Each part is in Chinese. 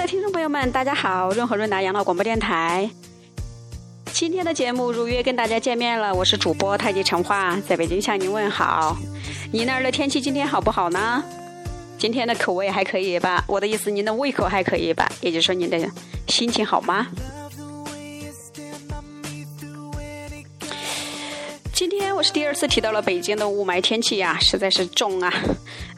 的听众朋友们，大家好！润和润达养老广播电台，今天的节目如约跟大家见面了。我是主播太极陈化，在北京向您问好。您那儿的天气今天好不好呢？今天的口味还可以吧？我的意思，您的胃口还可以吧？也就是说，您的心情好吗？今天我是第二次提到了北京的雾霾天气呀，实在是重啊。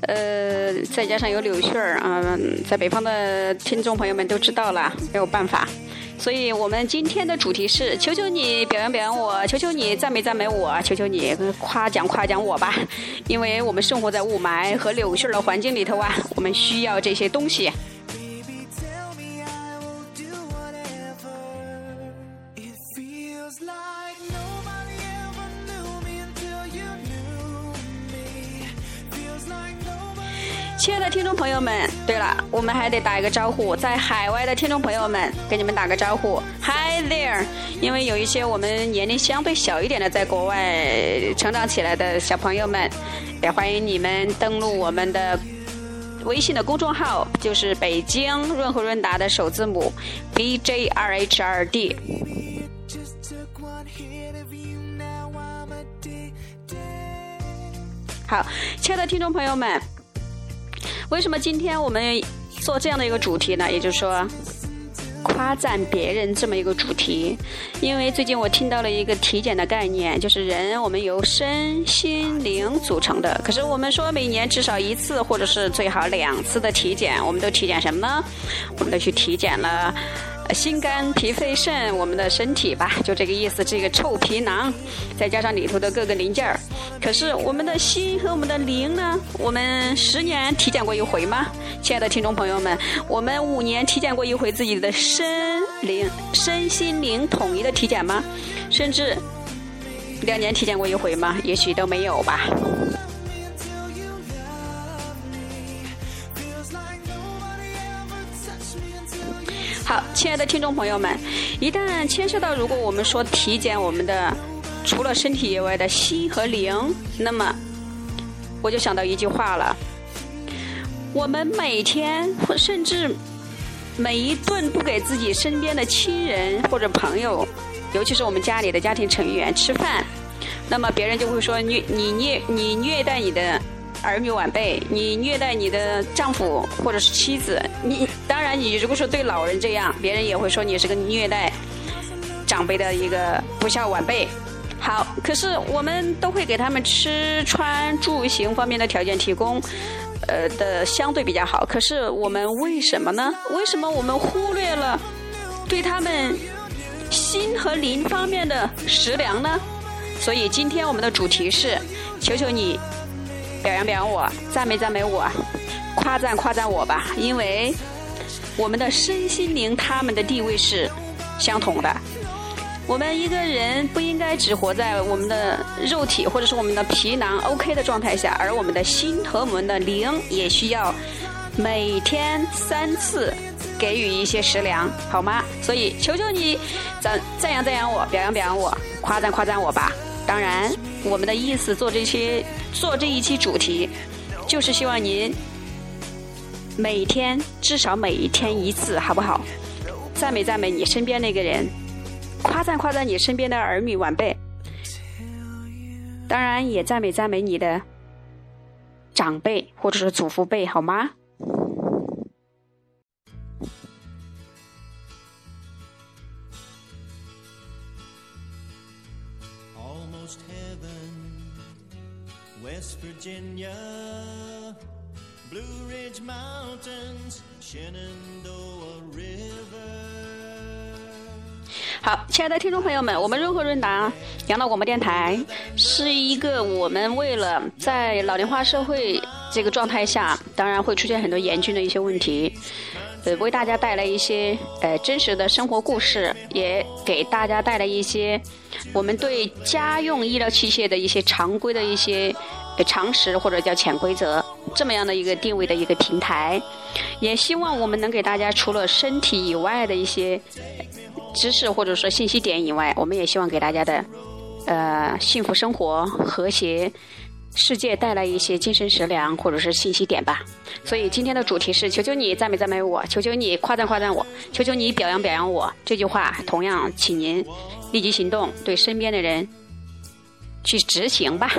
呃，再加上有柳絮儿啊，在北方的听众朋友们都知道了，没有办法。所以我们今天的主题是：求求你表扬表扬我，求求你赞美赞美我，求求你夸奖夸奖我吧。因为我们生活在雾霾和柳絮的环境里头啊，我们需要这些东西。亲爱的听众朋友们，对了，我们还得打一个招呼，在海外的听众朋友们，给你们打个招呼，Hi there！因为有一些我们年龄相对小一点的，在国外成长起来的小朋友们，也欢迎你们登录我们的微信的公众号，就是北京润和润达的首字母 B J R H R D。好，亲爱的听众朋友们。为什么今天我们做这样的一个主题呢？也就是说，夸赞别人这么一个主题。因为最近我听到了一个体检的概念，就是人我们由身心灵组成的。可是我们说每年至少一次，或者是最好两次的体检，我们都体检什么呢？我们都去体检了。心肝脾肺肾，我们的身体吧，就这个意思。这个臭皮囊，再加上里头的各个零件儿。可是我们的心和我们的灵呢？我们十年体检过一回吗？亲爱的听众朋友们，我们五年体检过一回自己的身灵、身心灵统一的体检吗？甚至两年体检过一回吗？也许都没有吧。好，亲爱的听众朋友们，一旦牵涉到如果我们说体检我们的除了身体以外的心和灵，那么我就想到一句话了：我们每天或甚至每一顿不给自己身边的亲人或者朋友，尤其是我们家里的家庭成员吃饭，那么别人就会说你你虐你虐待你的。儿女晚辈，你虐待你的丈夫或者是妻子，你然你如果说对老人这样，别人也会说你是个虐待长辈的一个不孝晚辈。好，可是我们都会给他们吃穿住行方面的条件提供，呃的相对比较好。可是我们为什么呢？为什么我们忽略了对他们心和灵方面的食粮呢？所以今天我们的主题是：求求你。表扬表扬我，赞美赞美我，夸赞夸赞我吧，因为我们的身心灵他们的地位是相同的。我们一个人不应该只活在我们的肉体或者是我们的皮囊 OK 的状态下，而我们的心和我们的灵也需要每天三次给予一些食粮，好吗？所以求求你赞赞扬赞扬我，表扬表扬我，夸赞夸赞我吧。当然，我们的意思做这些做这一期主题，就是希望您每天至少每一天一次，好不好？赞美赞美你身边那个人，夸赞夸赞你身边的儿女晚辈，当然也赞美赞美你的长辈或者是祖父辈，好吗？好，亲爱的听众朋友们，我们润和润达养老广播电台是一个我们为了在老龄化社会这个状态下，当然会出现很多严峻的一些问题，呃，为大家带来一些呃真实的生活故事，也给大家带来一些我们对家用医疗器械的一些常规的一些。常识或者叫潜规则，这么样的一个定位的一个平台，也希望我们能给大家除了身体以外的一些知识或者说信息点以外，我们也希望给大家的呃幸福生活、和谐世界带来一些精神食粮或者是信息点吧。所以今天的主题是：求求你赞美赞美我，求求你夸赞夸赞我，求求你表扬表扬我。这句话同样，请您立即行动，对身边的人去执行吧。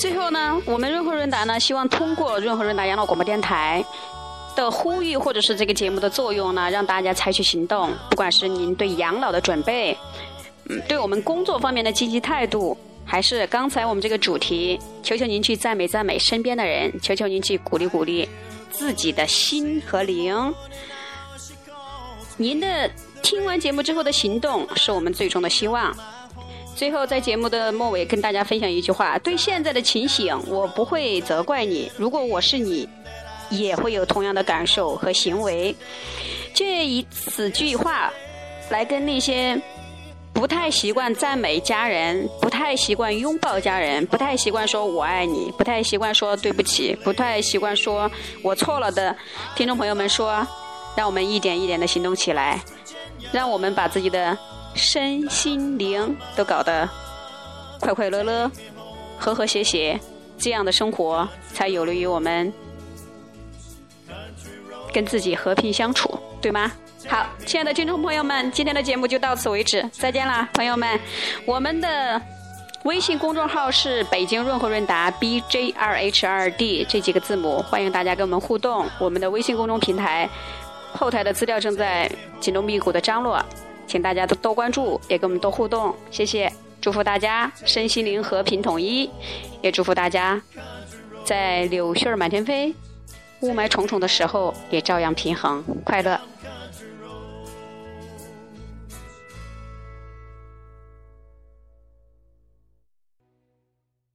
最后呢，我们润和润达呢，希望通过润和润达养老广播电台的呼吁，或者是这个节目的作用呢，让大家采取行动。不管是您对养老的准备，嗯，对我们工作方面的积极态度，还是刚才我们这个主题，求求您去赞美赞美身边的人，求求您去鼓励鼓励自己的心和灵。您的听完节目之后的行动，是我们最终的希望。最后，在节目的末尾，跟大家分享一句话：对现在的情形，我不会责怪你。如果我是你，也会有同样的感受和行为。借以此句话，来跟那些不太习惯赞美家人、不太习惯拥抱家人、不太习惯说我爱你、不太习惯说对不起、不太习惯说我错了的听众朋友们说，让我们一点一点的行动起来，让我们把自己的。身心灵都搞得快快乐乐、和和谐谐，这样的生活才有利于我们跟自己和平相处，对吗？好，亲爱的听众朋友们，今天的节目就到此为止，再见啦，朋友们！我们的微信公众号是北京润和润达 B J R H R D 这几个字母，欢迎大家跟我们互动。我们的微信公众平台后台的资料正在紧锣密鼓的张罗。请大家都多关注，也跟我们多互动，谢谢！祝福大家身心灵和平统一，也祝福大家在柳絮满天飞、雾霾重重的时候也照样平衡快乐。